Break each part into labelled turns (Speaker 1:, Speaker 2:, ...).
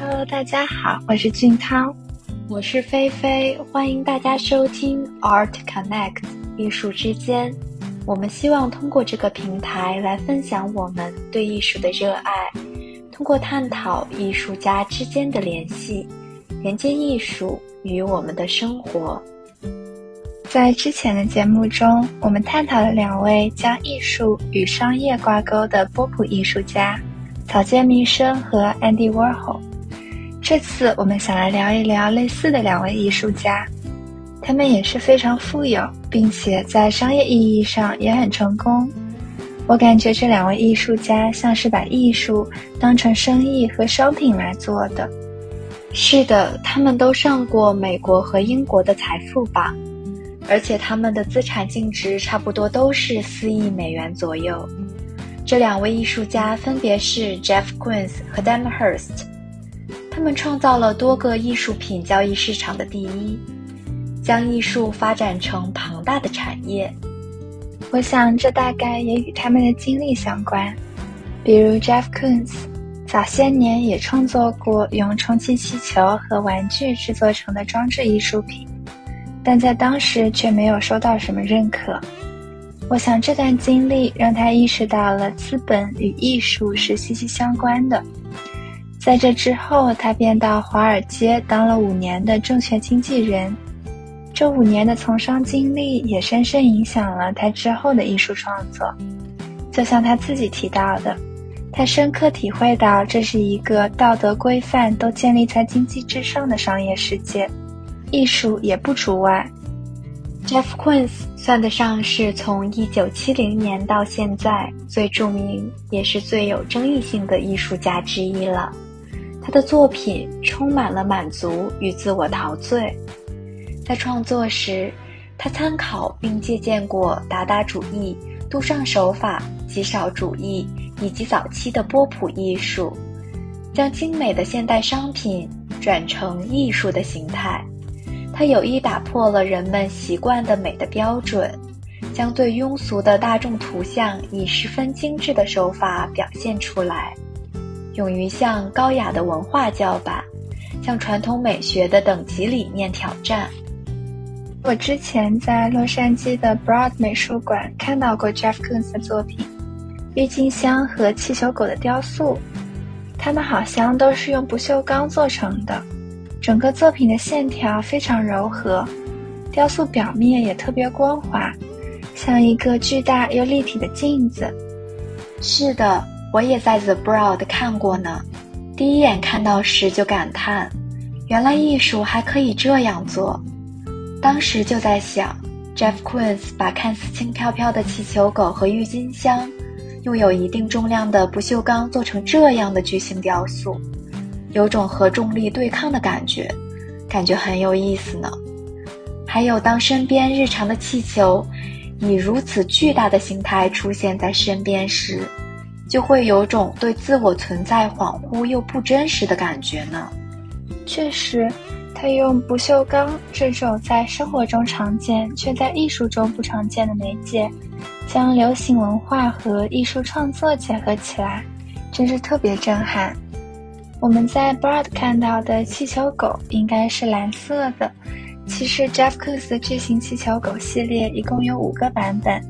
Speaker 1: Hello，大家好，我是俊涛，
Speaker 2: 我是菲菲，欢迎大家收听 Art Connect 艺术之间。我们希望通过这个平台来分享我们对艺术的热爱，通过探讨艺术家之间的联系，连接艺术与我们的生活。
Speaker 1: 在之前的节目中，我们探讨了两位将艺术与商业挂钩的波普艺术家草间弥生和 Andy Warhol。这次我们想来聊一聊类似的两位艺术家。他们也是非常富有，并且在商业意义上也很成功。我感觉这两位艺术家像是把艺术当成生意和商品来做的。
Speaker 2: 是的，他们都上过美国和英国的财富榜，而且他们的资产净值差不多都是四亿美元左右。这两位艺术家分别是 Jeff Koons 和 Damhurst，他们创造了多个艺术品交易市场的第一。将艺术发展成庞大的产业，
Speaker 1: 我想这大概也与他们的经历相关。比如 Jeff Koons，早些年也创作过用充气气球和玩具制作成的装置艺术品，但在当时却没有收到什么认可。我想这段经历让他意识到了资本与艺术是息息相关的。在这之后，他便到华尔街当了五年的证券经纪人。这五年的从商经历也深深影响了他之后的艺术创作。就像他自己提到的，他深刻体会到这是一个道德规范都建立在经济之上的商业世界，艺术也不除外。
Speaker 2: Jeff Koons 算得上是从1970年到现在最著名也是最有争议性的艺术家之一了。他的作品充满了满足与自我陶醉。在创作时，他参考并借鉴过达达主义、杜尚手法、极少主义以及早期的波普艺术，将精美的现代商品转成艺术的形态。他有意打破了人们习惯的美的标准，将最庸俗的大众图像以十分精致的手法表现出来，勇于向高雅的文化叫板，向传统美学的等级理念挑战。
Speaker 1: 我之前在洛杉矶的 Broad 美术馆看到过 Jeff Koons 的作品《郁金香和气球狗的雕塑》，它们好像都是用不锈钢做成的，整个作品的线条非常柔和，雕塑表面也特别光滑，像一个巨大又立体的镜子。
Speaker 2: 是的，我也在 The Broad 看过呢。第一眼看到时就感叹，原来艺术还可以这样做。当时就在想，Jeff Koons 把看似轻飘飘的气球狗和郁金香，用有一定重量的不锈钢做成这样的巨型雕塑，有种和重力对抗的感觉，感觉很有意思呢。还有，当身边日常的气球以如此巨大的形态出现在身边时，就会有种对自我存在恍惚又不真实的感觉呢。
Speaker 1: 确实。他用不锈钢这种在生活中常见却在艺术中不常见的媒介，将流行文化和艺术创作结合起来，真是特别震撼。我们在 Broad 看到的气球狗应该是蓝色的，其实 Jeff Koons 的巨型气球狗系列一共有五个版本，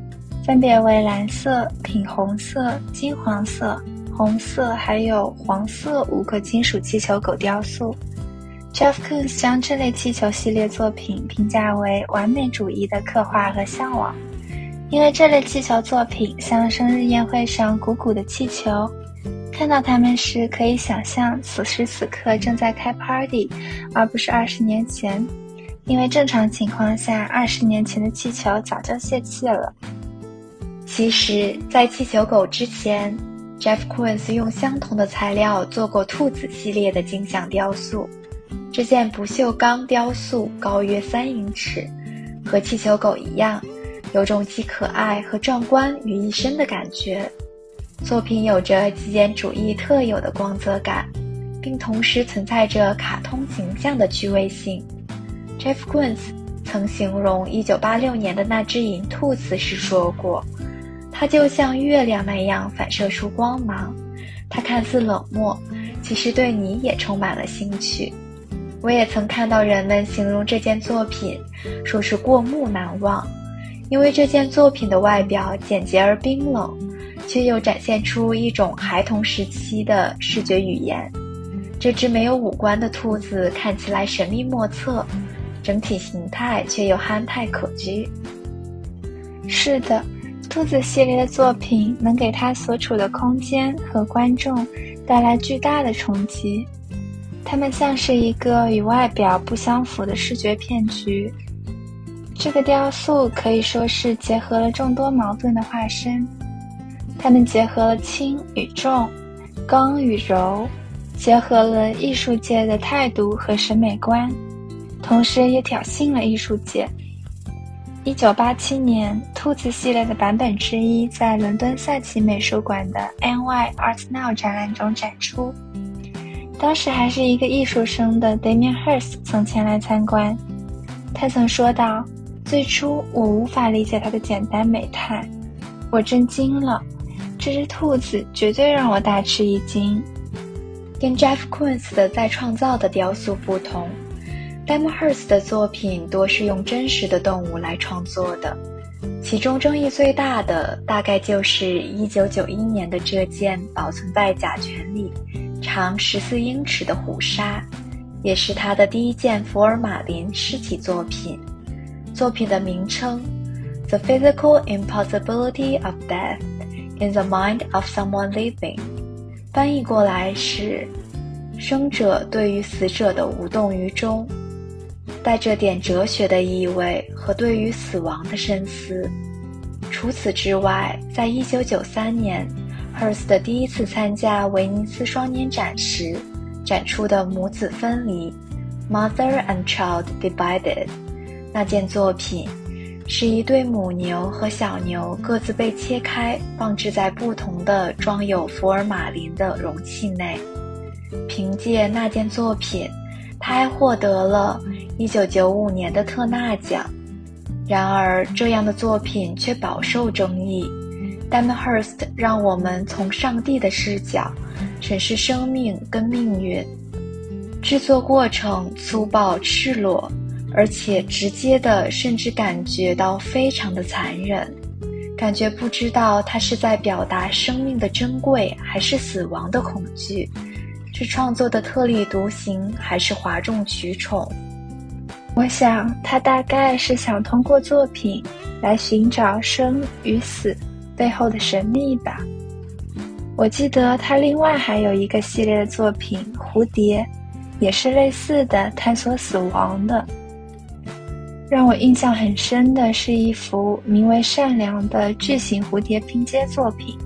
Speaker 1: 分别为蓝色、品红色、金黄色、红色，还有黄色五个金属气球狗雕塑。Jeff Koons 将这类气球系列作品评价为完美主义的刻画和向往，因为这类气球作品像生日宴会上鼓鼓的气球，看到它们时可以想象此时此刻正在开 party，而不是二十年前，因为正常情况下，二十年前的气球早就泄气了。
Speaker 2: 其实，在气球狗之前，Jeff Koons 用相同的材料做过兔子系列的金像雕塑。这件不锈钢雕塑高约三英尺，和气球狗一样，有种既可爱和壮观于一身的感觉。作品有着极简主义特有的光泽感，并同时存在着卡通形象的趣味性。Jeff Koons 曾形容1986年的那只银兔子时说过：“它就像月亮那样反射出光芒，它看似冷漠。”其实对你也充满了兴趣。我也曾看到人们形容这件作品，说是过目难忘，因为这件作品的外表简洁而冰冷，却又展现出一种孩童时期的视觉语言。这只没有五官的兔子看起来神秘莫测，整体形态却又憨态可掬。
Speaker 1: 是的，兔子系列的作品能给他所处的空间和观众带来巨大的冲击。它们像是一个与外表不相符的视觉骗局。这个雕塑可以说是结合了众多矛盾的化身。它们结合了轻与重，刚与柔。结合了艺术界的态度和审美观，同时也挑衅了艺术界。一九八七年，兔子系列的版本之一在伦敦赛奇美术馆的 NY Art Now 展览中展出。当时还是一个艺术生的 Damien Hirst 曾前来参观。他曾说道：“最初我无法理解它的简单美态，我震惊了。这只兔子绝对让我大吃一惊。”
Speaker 2: 跟 Jeff Koons 的再创造的雕塑不同 d a m h u r s t 的作品多是用真实的动物来创作的。其中争议最大的，大概就是1991年的这件保存在甲醛里、长14英尺的虎鲨，也是他的第一件福尔马林尸体作品。作品的名称：The Physical Impossibility of Death in the Mind of Someone Living。翻译过来是“生者对于死者的无动于衷”，带着点哲学的意味和对于死亡的深思。除此之外，在一九九三年，Hurst 第一次参加威尼斯双年展时，展出的母子分离 （Mother and Child Divided） 那件作品。是一对母牛和小牛各自被切开，放置在不同的装有福尔马林的容器内。凭借那件作品，他还获得了1995年的特纳奖。然而，这样的作品却饱受争议。d a m h u r s t 让我们从上帝的视角审视生命跟命运。制作过程粗暴赤裸。而且直接的，甚至感觉到非常的残忍，感觉不知道他是在表达生命的珍贵，还是死亡的恐惧，是创作的特立独行，还是哗众取宠？
Speaker 1: 我想他大概是想通过作品来寻找生与死背后的神秘吧。我记得他另外还有一个系列的作品《蝴蝶》，也是类似的探索死亡的。让我印象很深的是一幅名为《善良》的巨型蝴蝶拼接作品，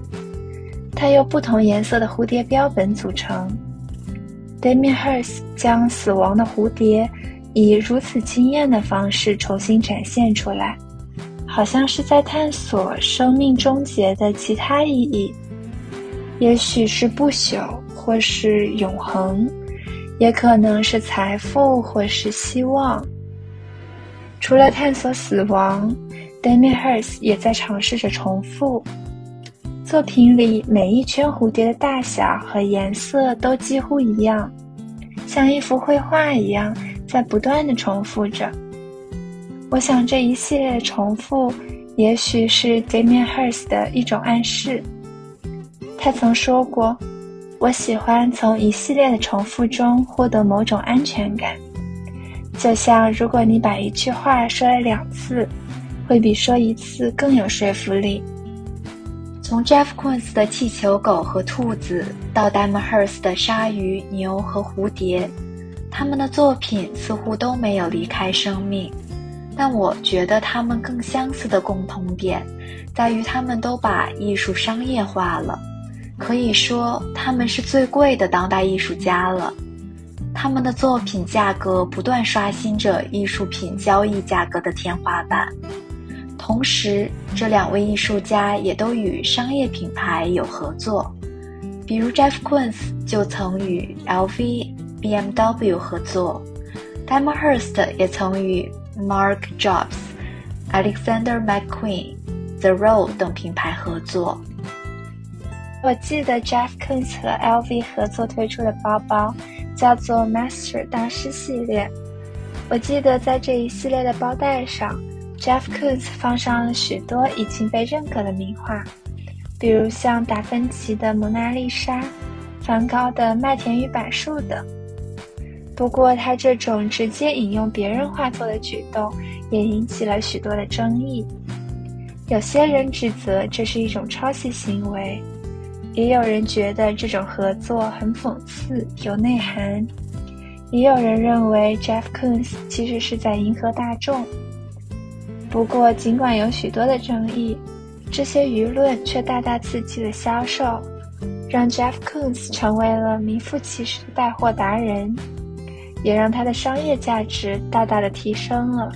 Speaker 1: 它由不同颜色的蝴蝶标本组成。Damien Hirst 将死亡的蝴蝶以如此惊艳的方式重新展现出来，好像是在探索生命终结的其他意义，也许是不朽，或是永恒，也可能是财富，或是希望。除了探索死亡，Damien Hirst 也在尝试着重复。作品里每一圈蝴蝶的大小和颜色都几乎一样，像一幅绘画一样，在不断的重复着。我想这一系列的重复，也许是 Damien Hirst 的一种暗示。他曾说过：“我喜欢从一系列的重复中获得某种安全感。”就像，如果你把一句话说了两次，会比说一次更有说服力。
Speaker 2: 从 Jeff Koons 的气球狗和兔子，到 d a m h u r s t 的鲨鱼、牛和蝴蝶，他们的作品似乎都没有离开生命。但我觉得他们更相似的共同点，在于他们都把艺术商业化了。可以说，他们是最贵的当代艺术家了。他们的作品价格不断刷新着艺术品交易价格的天花板，同时，这两位艺术家也都与商业品牌有合作，比如 Jeff Koons 就曾与 LV、BMW 合作 d a m h u r s t 也曾与 Mark Jobs、Alexander McQueen、The Row 等品牌合作。
Speaker 1: 我记得 Jeff Koons 和 LV 合作推出的包包叫做 Master 大师系列。我记得在这一系列的包带上，Jeff Koons 放上了许多已经被认可的名画，比如像达芬奇的《蒙娜丽莎》、梵高的《麦田与柏树》等。不过，他这种直接引用别人画作的举动也引起了许多的争议。有些人指责这是一种抄袭行为。也有人觉得这种合作很讽刺、有内涵，也有人认为 Jeff Koons 其实是在迎合大众。不过，尽管有许多的争议，这些舆论却大大刺激了销售，让 Jeff Koons 成为了名副其实的带货达人，也让它的商业价值大大的提升了。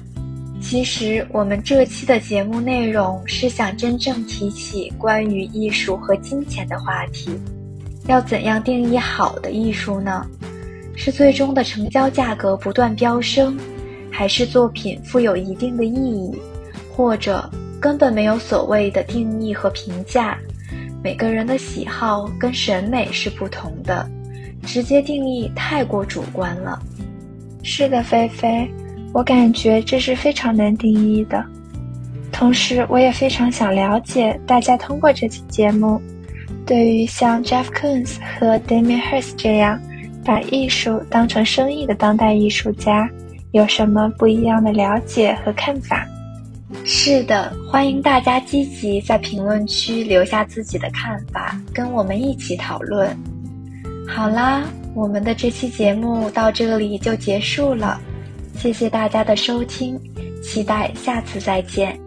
Speaker 2: 其实，我们这期的节目内容是想真正提起关于艺术和金钱的话题。要怎样定义好的艺术呢？是最终的成交价格不断飙升，还是作品富有一定的意义，或者根本没有所谓的定义和评价？每个人的喜好跟审美是不同的，直接定义太过主观了。
Speaker 1: 是的，菲菲。我感觉这是非常难定义的，同时我也非常想了解大家通过这期节目，对于像 Jeff Koons 和 Damien Hirst 这样把艺术当成生意的当代艺术家有什么不一样的了解和看法？
Speaker 2: 是的，欢迎大家积极在评论区留下自己的看法，跟我们一起讨论。好啦，我们的这期节目到这里就结束了。谢谢大家的收听，期待下次再见。